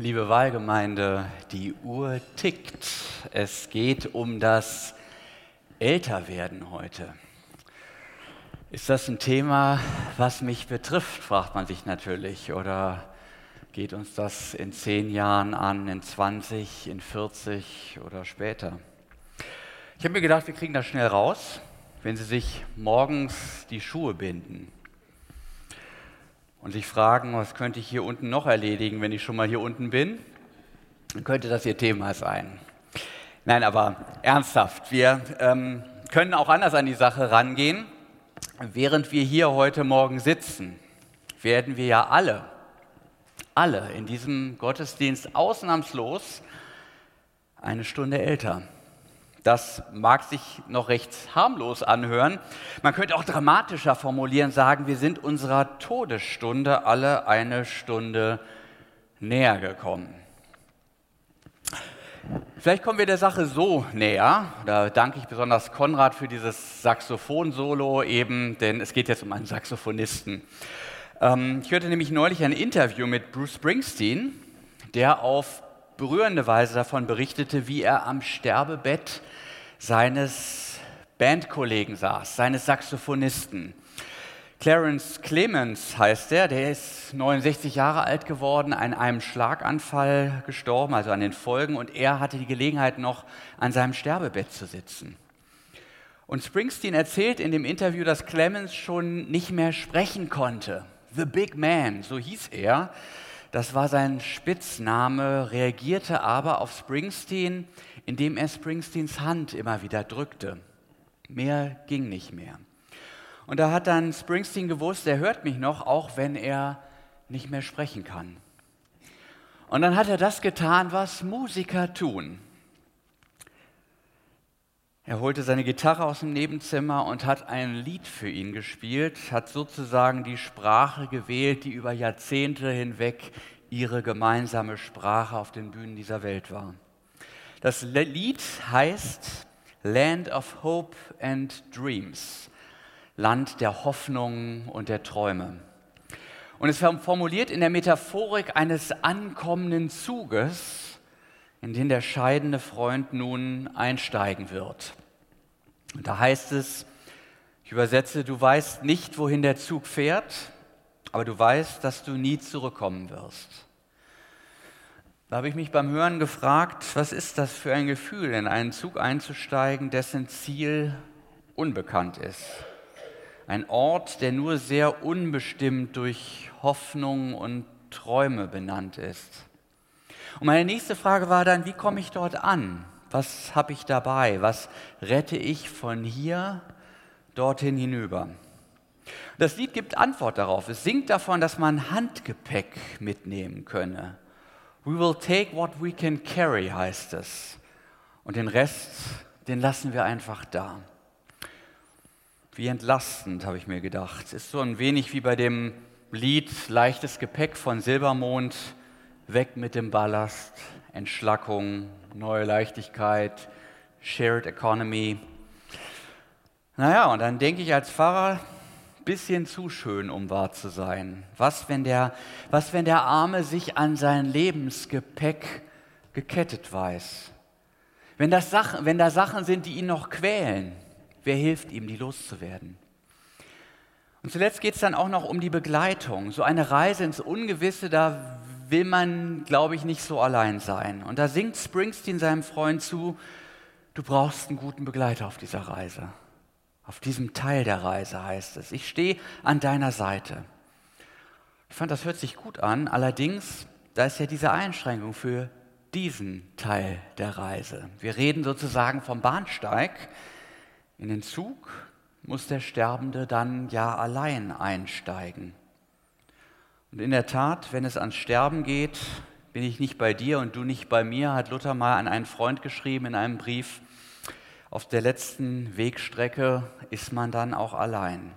Liebe Wahlgemeinde, die Uhr tickt. Es geht um das Älterwerden heute. Ist das ein Thema, was mich betrifft, fragt man sich natürlich. Oder geht uns das in zehn Jahren an, in 20, in 40 oder später? Ich habe mir gedacht, wir kriegen das schnell raus, wenn Sie sich morgens die Schuhe binden und sich fragen, was könnte ich hier unten noch erledigen, wenn ich schon mal hier unten bin, dann könnte das Ihr Thema sein. Nein, aber ernsthaft, wir ähm, können auch anders an die Sache rangehen. Während wir hier heute Morgen sitzen, werden wir ja alle, alle in diesem Gottesdienst ausnahmslos eine Stunde älter. Das mag sich noch recht harmlos anhören. Man könnte auch dramatischer formulieren, sagen, wir sind unserer Todesstunde alle eine Stunde näher gekommen. Vielleicht kommen wir der Sache so näher. Da danke ich besonders Konrad für dieses Saxophon-Solo eben, denn es geht jetzt um einen Saxophonisten. Ähm, ich hörte nämlich neulich ein Interview mit Bruce Springsteen, der auf berührende Weise davon berichtete, wie er am Sterbebett seines Bandkollegen saß, seines Saxophonisten. Clarence Clemens heißt er, der ist 69 Jahre alt geworden, an einem Schlaganfall gestorben, also an den Folgen, und er hatte die Gelegenheit noch an seinem Sterbebett zu sitzen. Und Springsteen erzählt in dem Interview, dass Clemens schon nicht mehr sprechen konnte. The Big Man, so hieß er. Das war sein Spitzname, reagierte aber auf Springsteen, indem er Springsteens Hand immer wieder drückte. Mehr ging nicht mehr. Und da hat dann Springsteen gewusst, er hört mich noch, auch wenn er nicht mehr sprechen kann. Und dann hat er das getan, was Musiker tun. Er holte seine Gitarre aus dem Nebenzimmer und hat ein Lied für ihn gespielt, hat sozusagen die Sprache gewählt, die über Jahrzehnte hinweg ihre gemeinsame Sprache auf den Bühnen dieser Welt war. Das Lied heißt Land of Hope and Dreams, Land der Hoffnung und der Träume. Und es formuliert in der Metaphorik eines ankommenden Zuges, in den der scheidende Freund nun einsteigen wird. Und da heißt es, ich übersetze, du weißt nicht, wohin der Zug fährt, aber du weißt, dass du nie zurückkommen wirst. Da habe ich mich beim Hören gefragt, was ist das für ein Gefühl, in einen Zug einzusteigen, dessen Ziel unbekannt ist. Ein Ort, der nur sehr unbestimmt durch Hoffnung und Träume benannt ist. Und meine nächste Frage war dann, wie komme ich dort an? Was habe ich dabei? Was rette ich von hier dorthin hinüber? Das Lied gibt Antwort darauf. Es singt davon, dass man Handgepäck mitnehmen könne. We will take what we can carry, heißt es. Und den Rest, den lassen wir einfach da. Wie entlastend, habe ich mir gedacht. Ist so ein wenig wie bei dem Lied Leichtes Gepäck von Silbermond. Weg mit dem Ballast, Entschlackung, neue Leichtigkeit, Shared Economy. Naja, und dann denke ich als Pfarrer, bisschen zu schön, um wahr zu sein. Was, wenn der, was, wenn der Arme sich an sein Lebensgepäck gekettet weiß? Wenn, das Sachen, wenn da Sachen sind, die ihn noch quälen, wer hilft ihm, die loszuwerden? Und zuletzt geht es dann auch noch um die Begleitung. So eine Reise ins Ungewisse, da will man, glaube ich, nicht so allein sein. Und da singt Springsteen seinem Freund zu, du brauchst einen guten Begleiter auf dieser Reise. Auf diesem Teil der Reise heißt es, ich stehe an deiner Seite. Ich fand, das hört sich gut an, allerdings, da ist ja diese Einschränkung für diesen Teil der Reise. Wir reden sozusagen vom Bahnsteig. In den Zug muss der Sterbende dann ja allein einsteigen. Und in der Tat, wenn es ans Sterben geht, bin ich nicht bei dir und du nicht bei mir, hat Luther mal an einen Freund geschrieben in einem Brief. Auf der letzten Wegstrecke ist man dann auch allein.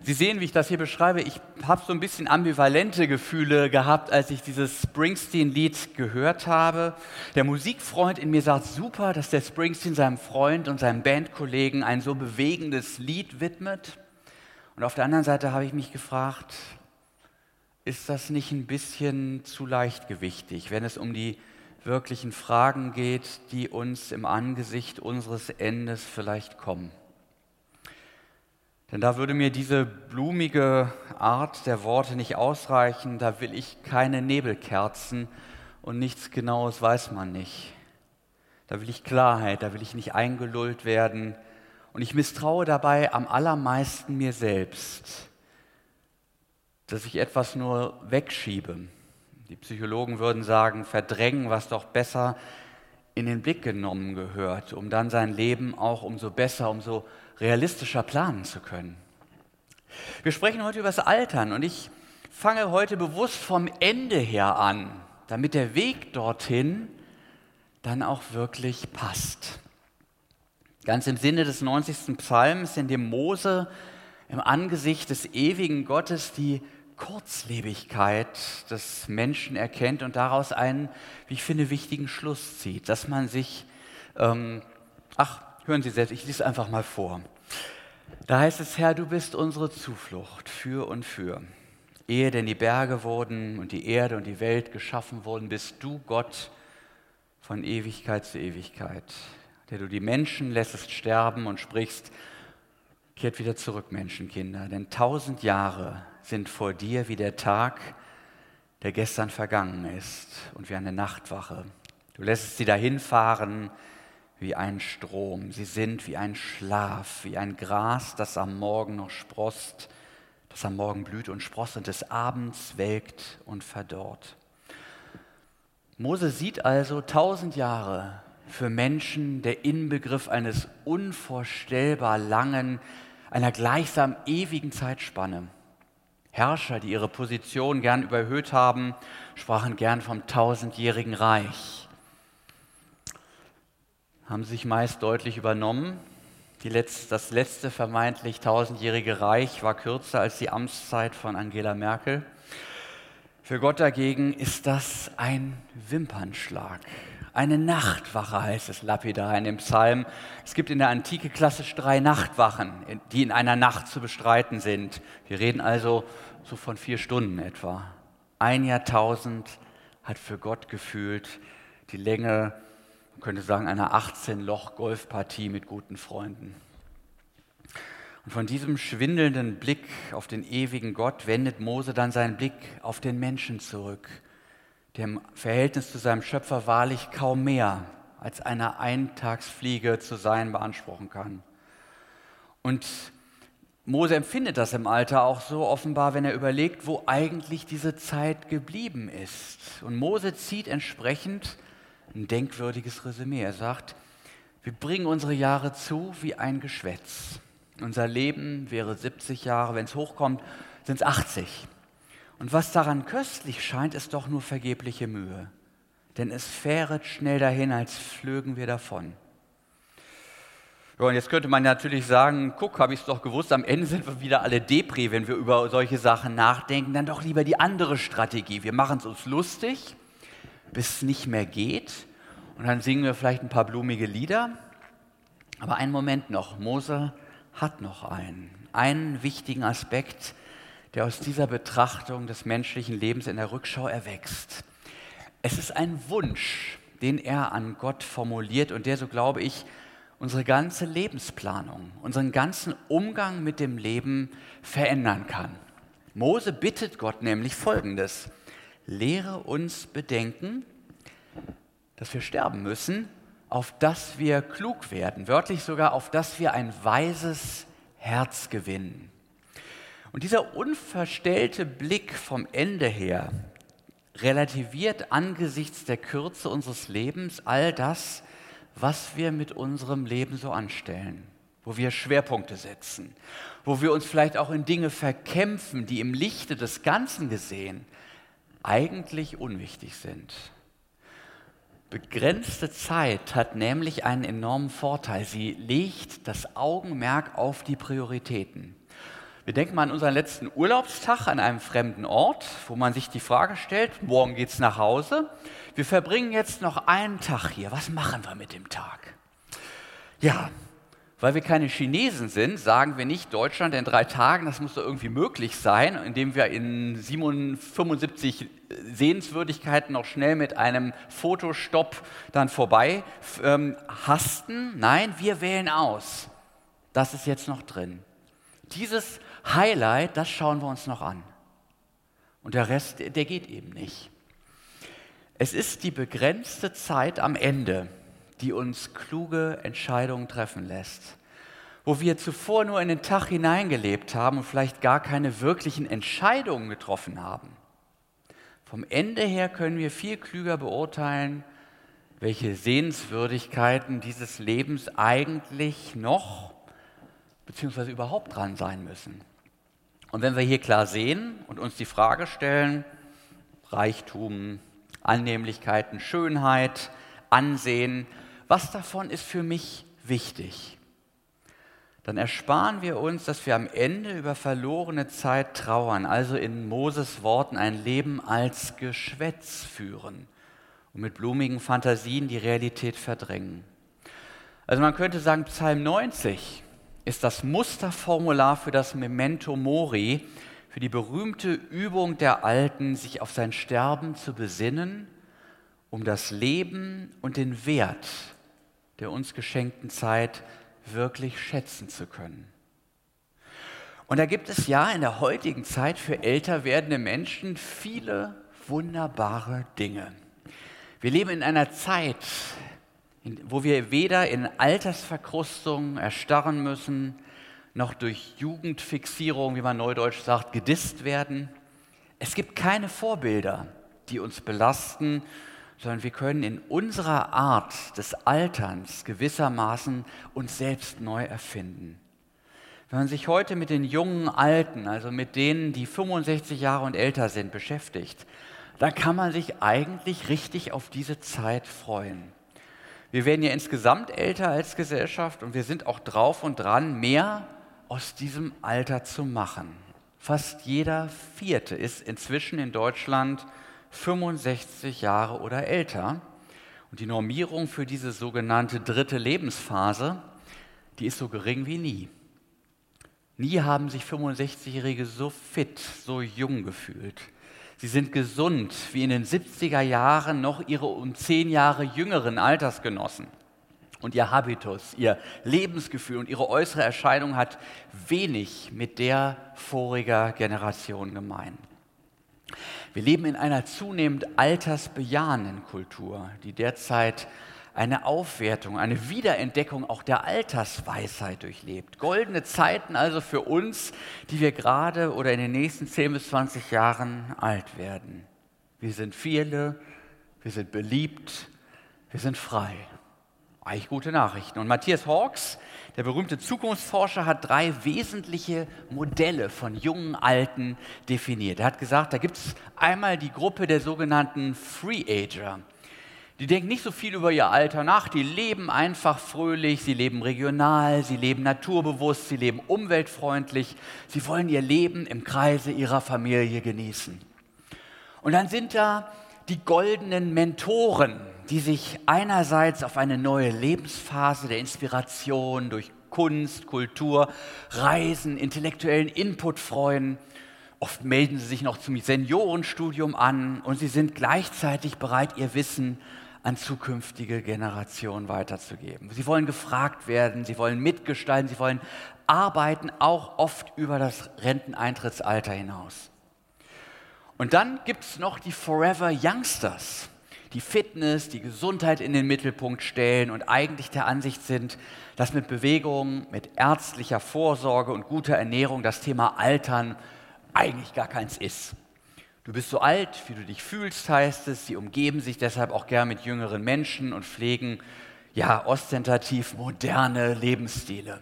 Sie sehen, wie ich das hier beschreibe, ich habe so ein bisschen ambivalente Gefühle gehabt, als ich dieses Springsteen-Lied gehört habe. Der Musikfreund in mir sagt, super, dass der Springsteen seinem Freund und seinem Bandkollegen ein so bewegendes Lied widmet. Und auf der anderen Seite habe ich mich gefragt, ist das nicht ein bisschen zu leichtgewichtig, wenn es um die wirklichen Fragen geht, die uns im Angesicht unseres Endes vielleicht kommen? Denn da würde mir diese blumige Art der Worte nicht ausreichen, da will ich keine Nebelkerzen und nichts Genaues weiß man nicht. Da will ich Klarheit, da will ich nicht eingelullt werden und ich misstraue dabei am allermeisten mir selbst, dass ich etwas nur wegschiebe. Die Psychologen würden sagen, verdrängen, was doch besser in den Blick genommen gehört, um dann sein Leben auch umso besser, umso realistischer planen zu können. Wir sprechen heute über das Altern und ich fange heute bewusst vom Ende her an, damit der Weg dorthin dann auch wirklich passt. Ganz im Sinne des 90. Psalms, in dem Mose im Angesicht des ewigen Gottes die Kurzlebigkeit des Menschen erkennt und daraus einen, wie ich finde, wichtigen Schluss zieht, dass man sich, ähm, ach, hören Sie selbst, ich lese einfach mal vor. Da heißt es, Herr, du bist unsere Zuflucht für und für. Ehe denn die Berge wurden und die Erde und die Welt geschaffen wurden, bist du Gott von Ewigkeit zu Ewigkeit, der du die Menschen lässest sterben und sprichst, kehrt wieder zurück, Menschenkinder, denn tausend Jahre sind vor dir wie der Tag, der gestern vergangen ist und wie eine Nachtwache. Du lässt sie dahinfahren wie ein Strom. Sie sind wie ein Schlaf, wie ein Gras, das am Morgen noch sprost, das am Morgen blüht und sprost und des Abends welkt und verdorrt. Mose sieht also tausend Jahre für Menschen der Inbegriff eines unvorstellbar langen, einer gleichsam ewigen Zeitspanne. Herrscher, die ihre Position gern überhöht haben, sprachen gern vom tausendjährigen Reich haben sich meist deutlich übernommen. Letz-, das letzte vermeintlich tausendjährige Reich war kürzer als die Amtszeit von Angela Merkel. Für Gott dagegen ist das ein Wimpernschlag. Eine Nachtwache heißt es lapidar in dem Psalm. Es gibt in der Antike klassisch drei Nachtwachen, die in einer Nacht zu bestreiten sind. Wir reden also so von vier Stunden etwa. Ein Jahrtausend hat für Gott gefühlt die Länge man könnte sagen, einer 18-Loch-Golfpartie mit guten Freunden. Und von diesem schwindelnden Blick auf den ewigen Gott wendet Mose dann seinen Blick auf den Menschen zurück, der im Verhältnis zu seinem Schöpfer wahrlich kaum mehr als eine Eintagsfliege zu sein beanspruchen kann. Und Mose empfindet das im Alter auch so offenbar, wenn er überlegt, wo eigentlich diese Zeit geblieben ist. Und Mose zieht entsprechend ein denkwürdiges Resümee. Er sagt, wir bringen unsere Jahre zu wie ein Geschwätz. Unser Leben wäre 70 Jahre, wenn es hochkommt, sind es 80. Und was daran köstlich scheint, ist doch nur vergebliche Mühe. Denn es fähret schnell dahin, als flögen wir davon. Ja, und jetzt könnte man natürlich sagen, guck, habe ich es doch gewusst, am Ende sind wir wieder alle Depri, wenn wir über solche Sachen nachdenken. Dann doch lieber die andere Strategie. Wir machen es uns lustig bis es nicht mehr geht. Und dann singen wir vielleicht ein paar blumige Lieder. Aber einen Moment noch, Mose hat noch einen, einen wichtigen Aspekt, der aus dieser Betrachtung des menschlichen Lebens in der Rückschau erwächst. Es ist ein Wunsch, den er an Gott formuliert und der, so glaube ich, unsere ganze Lebensplanung, unseren ganzen Umgang mit dem Leben verändern kann. Mose bittet Gott nämlich Folgendes lehre uns bedenken, dass wir sterben müssen, auf dass wir klug werden, wörtlich sogar auf dass wir ein weises Herz gewinnen. Und dieser unverstellte Blick vom Ende her relativiert angesichts der Kürze unseres Lebens all das, was wir mit unserem Leben so anstellen, wo wir Schwerpunkte setzen, wo wir uns vielleicht auch in Dinge verkämpfen, die im Lichte des Ganzen gesehen eigentlich unwichtig sind. Begrenzte Zeit hat nämlich einen enormen Vorteil. Sie legt das Augenmerk auf die Prioritäten. Wir denken mal an unseren letzten Urlaubstag an einem fremden Ort, wo man sich die Frage stellt, morgen geht es nach Hause. Wir verbringen jetzt noch einen Tag hier. Was machen wir mit dem Tag? Ja, Weil wir keine Chinesen sind, sagen wir nicht Deutschland in drei Tagen, das muss doch irgendwie möglich sein, indem wir in 75 Sehenswürdigkeiten noch schnell mit einem Fotostopp dann vorbei ähm, hasten. Nein, wir wählen aus. Das ist jetzt noch drin. Dieses Highlight, das schauen wir uns noch an. Und der Rest, der geht eben nicht. Es ist die begrenzte Zeit am Ende, die uns kluge Entscheidungen treffen lässt. Wo wir zuvor nur in den Tag hineingelebt haben und vielleicht gar keine wirklichen Entscheidungen getroffen haben. Vom Ende her können wir viel klüger beurteilen, welche Sehenswürdigkeiten dieses Lebens eigentlich noch bzw. überhaupt dran sein müssen. Und wenn wir hier klar sehen und uns die Frage stellen, Reichtum, Annehmlichkeiten, Schönheit, Ansehen, was davon ist für mich wichtig? Dann ersparen wir uns, dass wir am Ende über verlorene Zeit trauern, also in Moses Worten ein Leben als Geschwätz führen und mit blumigen Fantasien die Realität verdrängen. Also man könnte sagen, Psalm 90 ist das Musterformular für das Memento Mori, für die berühmte Übung der Alten, sich auf sein Sterben zu besinnen, um das Leben und den Wert der uns geschenkten Zeit wirklich schätzen zu können. Und da gibt es ja in der heutigen Zeit für älter werdende Menschen viele wunderbare Dinge. Wir leben in einer Zeit, wo wir weder in Altersverkrustung erstarren müssen, noch durch Jugendfixierung, wie man neudeutsch sagt, gedisst werden. Es gibt keine Vorbilder, die uns belasten sondern wir können in unserer Art des Alterns gewissermaßen uns selbst neu erfinden. Wenn man sich heute mit den jungen Alten, also mit denen, die 65 Jahre und älter sind, beschäftigt, dann kann man sich eigentlich richtig auf diese Zeit freuen. Wir werden ja insgesamt älter als Gesellschaft und wir sind auch drauf und dran, mehr aus diesem Alter zu machen. Fast jeder Vierte ist inzwischen in Deutschland 65 Jahre oder älter. Und die Normierung für diese sogenannte dritte Lebensphase, die ist so gering wie nie. Nie haben sich 65-Jährige so fit, so jung gefühlt. Sie sind gesund wie in den 70er Jahren noch ihre um zehn Jahre jüngeren Altersgenossen. Und ihr Habitus, ihr Lebensgefühl und ihre äußere Erscheinung hat wenig mit der voriger Generation gemein. Wir leben in einer zunehmend altersbejahenden Kultur, die derzeit eine Aufwertung, eine Wiederentdeckung auch der Altersweisheit durchlebt. Goldene Zeiten also für uns, die wir gerade oder in den nächsten 10 bis 20 Jahren alt werden. Wir sind viele, wir sind beliebt, wir sind frei. Eigentlich gute Nachrichten. Und Matthias Hawks, der berühmte Zukunftsforscher, hat drei wesentliche Modelle von jungen Alten definiert. Er hat gesagt, da gibt es einmal die Gruppe der sogenannten Free Ager. Die denken nicht so viel über ihr Alter nach, die leben einfach fröhlich, sie leben regional, sie leben naturbewusst, sie leben umweltfreundlich, sie wollen ihr Leben im Kreise ihrer Familie genießen. Und dann sind da die goldenen Mentoren, die sich einerseits auf eine neue Lebensphase der Inspiration durch Kunst, Kultur, Reisen, intellektuellen Input freuen. Oft melden sie sich noch zum Seniorenstudium an und sie sind gleichzeitig bereit, ihr Wissen an zukünftige Generationen weiterzugeben. Sie wollen gefragt werden, sie wollen mitgestalten, sie wollen arbeiten, auch oft über das Renteneintrittsalter hinaus. Und dann gibt es noch die Forever Youngsters die Fitness, die Gesundheit in den Mittelpunkt stellen und eigentlich der Ansicht sind, dass mit Bewegung, mit ärztlicher Vorsorge und guter Ernährung das Thema Altern eigentlich gar keins ist. Du bist so alt, wie du dich fühlst, heißt es. Sie umgeben sich deshalb auch gern mit jüngeren Menschen und pflegen ja ostentativ moderne Lebensstile.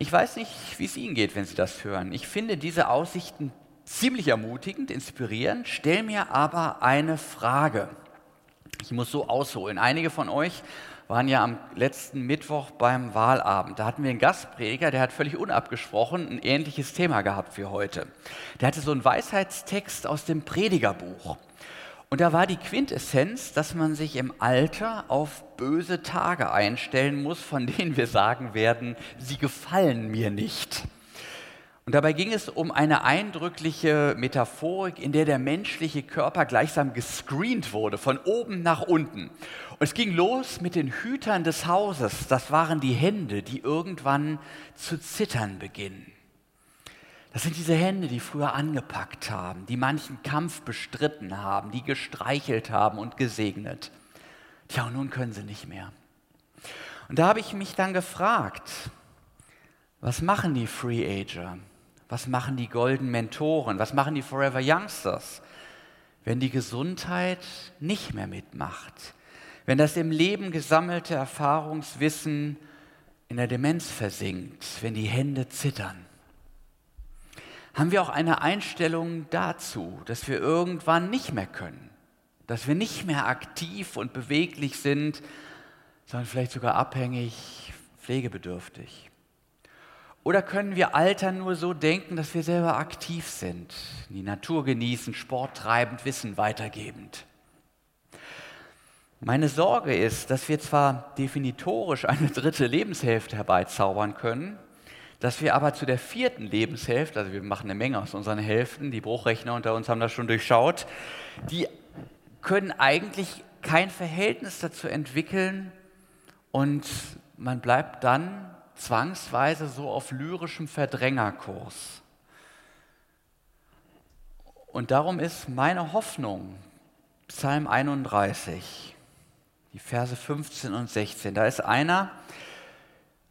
Ich weiß nicht, wie es Ihnen geht, wenn Sie das hören. Ich finde diese Aussichten ziemlich ermutigend, inspirierend, stell mir aber eine Frage. Ich muss so ausholen. Einige von euch waren ja am letzten Mittwoch beim Wahlabend. Da hatten wir einen Gastprediger, der hat völlig unabgesprochen ein ähnliches Thema gehabt für heute. Der hatte so einen Weisheitstext aus dem Predigerbuch. Und da war die Quintessenz, dass man sich im Alter auf böse Tage einstellen muss, von denen wir sagen werden, sie gefallen mir nicht. Und dabei ging es um eine eindrückliche Metaphorik, in der der menschliche Körper gleichsam gescreent wurde, von oben nach unten. Und es ging los mit den Hütern des Hauses. Das waren die Hände, die irgendwann zu zittern beginnen. Das sind diese Hände, die früher angepackt haben, die manchen Kampf bestritten haben, die gestreichelt haben und gesegnet. Tja, und nun können sie nicht mehr. Und da habe ich mich dann gefragt, was machen die Free Ager? Was machen die Golden Mentoren? Was machen die Forever Youngsters? Wenn die Gesundheit nicht mehr mitmacht, wenn das im Leben gesammelte Erfahrungswissen in der Demenz versinkt, wenn die Hände zittern haben wir auch eine Einstellung dazu, dass wir irgendwann nicht mehr können, dass wir nicht mehr aktiv und beweglich sind, sondern vielleicht sogar abhängig, pflegebedürftig. Oder können wir altern nur so denken, dass wir selber aktiv sind, die Natur genießen, Sport treibend, Wissen weitergebend? Meine Sorge ist, dass wir zwar definitorisch eine dritte Lebenshälfte herbeizaubern können, dass wir aber zu der vierten Lebenshälfte, also wir machen eine Menge aus unseren Hälften, die Bruchrechner unter uns haben das schon durchschaut, die können eigentlich kein Verhältnis dazu entwickeln und man bleibt dann zwangsweise so auf lyrischem Verdrängerkurs. Und darum ist meine Hoffnung, Psalm 31, die Verse 15 und 16, da ist einer,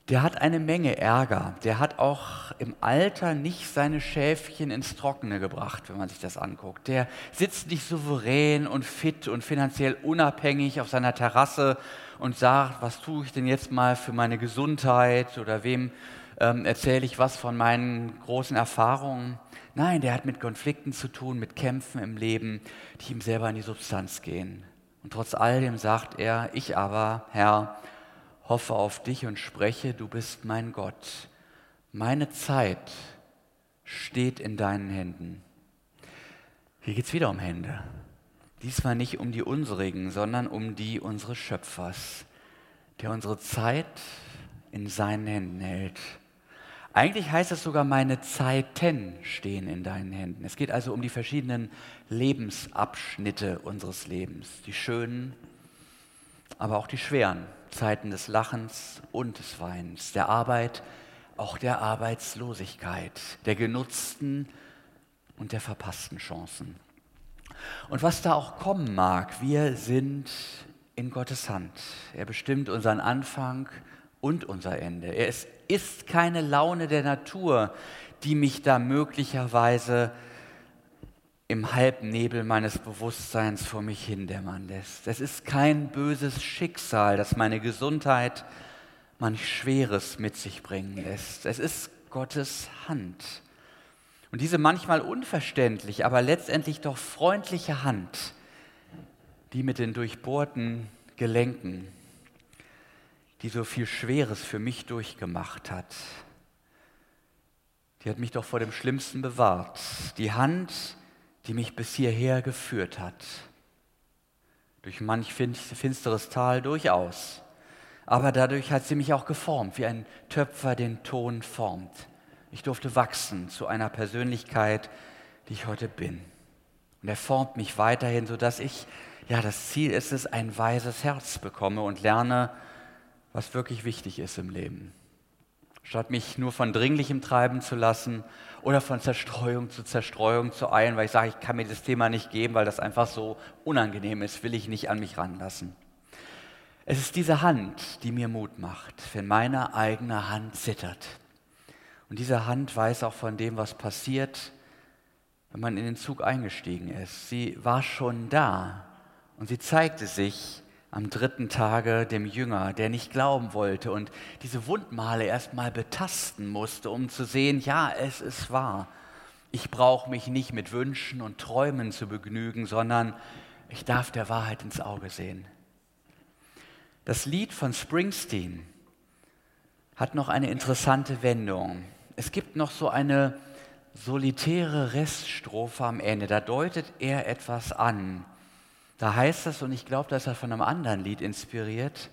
der hat eine Menge Ärger. Der hat auch im Alter nicht seine Schäfchen ins Trockene gebracht, wenn man sich das anguckt. Der sitzt nicht souverän und fit und finanziell unabhängig auf seiner Terrasse und sagt, was tue ich denn jetzt mal für meine Gesundheit oder wem ähm, erzähle ich was von meinen großen Erfahrungen. Nein, der hat mit Konflikten zu tun, mit Kämpfen im Leben, die ihm selber in die Substanz gehen. Und trotz all dem sagt er, ich aber, Herr, hoffe auf dich und spreche, du bist mein Gott. Meine Zeit steht in deinen Händen. Hier geht es wieder um Hände. Diesmal nicht um die unsrigen, sondern um die unseres Schöpfers, der unsere Zeit in seinen Händen hält. Eigentlich heißt es sogar, meine Zeiten stehen in deinen Händen. Es geht also um die verschiedenen Lebensabschnitte unseres Lebens, die schönen, aber auch die schweren. Zeiten des Lachens und des Weinens, der Arbeit, auch der Arbeitslosigkeit, der genutzten und der verpassten Chancen. Und was da auch kommen mag, wir sind in Gottes Hand. Er bestimmt unseren Anfang und unser Ende. Ist, ist keine Laune der Natur, die mich da möglicherweise im Halbnebel meines Bewusstseins vor mich hindämmern lässt. Es ist kein böses Schicksal, das meine Gesundheit manch Schweres mit sich bringen lässt. Es ist Gottes Hand. Und diese manchmal unverständlich, aber letztendlich doch freundliche Hand, die mit den durchbohrten Gelenken, die so viel Schweres für mich durchgemacht hat, die hat mich doch vor dem Schlimmsten bewahrt. Die Hand, die die mich bis hierher geführt hat. Durch manch finsteres Tal durchaus. Aber dadurch hat sie mich auch geformt, wie ein Töpfer den Ton formt. Ich durfte wachsen zu einer Persönlichkeit, die ich heute bin. Und er formt mich weiterhin, sodass ich, ja, das Ziel ist es, ein weises Herz bekomme und lerne, was wirklich wichtig ist im Leben. Statt mich nur von Dringlichem treiben zu lassen oder von Zerstreuung zu Zerstreuung zu eilen, weil ich sage, ich kann mir das Thema nicht geben, weil das einfach so unangenehm ist, will ich nicht an mich ranlassen. Es ist diese Hand, die mir Mut macht, wenn meine eigene Hand zittert. Und diese Hand weiß auch von dem, was passiert, wenn man in den Zug eingestiegen ist. Sie war schon da und sie zeigte sich am dritten Tage dem Jünger, der nicht glauben wollte und diese Wundmale erstmal betasten musste, um zu sehen, ja, es ist wahr. Ich brauche mich nicht mit Wünschen und Träumen zu begnügen, sondern ich darf der Wahrheit ins Auge sehen. Das Lied von Springsteen hat noch eine interessante Wendung. Es gibt noch so eine solitäre Reststrophe am Ende. Da deutet er etwas an Da heißt es, und ich glaube, das ist von einem anderen Lied inspiriert,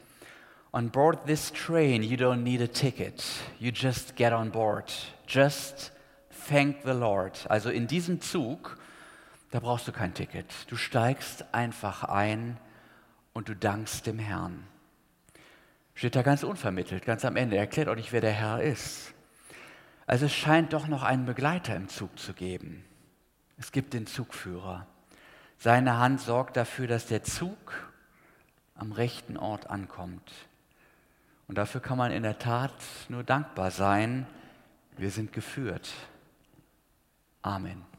On board this train, you don't need a ticket. You just get on board. Just thank the Lord. Also in diesem Zug, da brauchst du kein Ticket. Du steigst einfach ein und du dankst dem Herrn. Steht da ganz unvermittelt, ganz am Ende. Er erklärt auch nicht, wer der Herr ist. Also es scheint doch noch einen Begleiter im Zug zu geben. Es gibt den Zugführer. Seine Hand sorgt dafür, dass der Zug am rechten Ort ankommt. Und dafür kann man in der Tat nur dankbar sein. Wir sind geführt. Amen.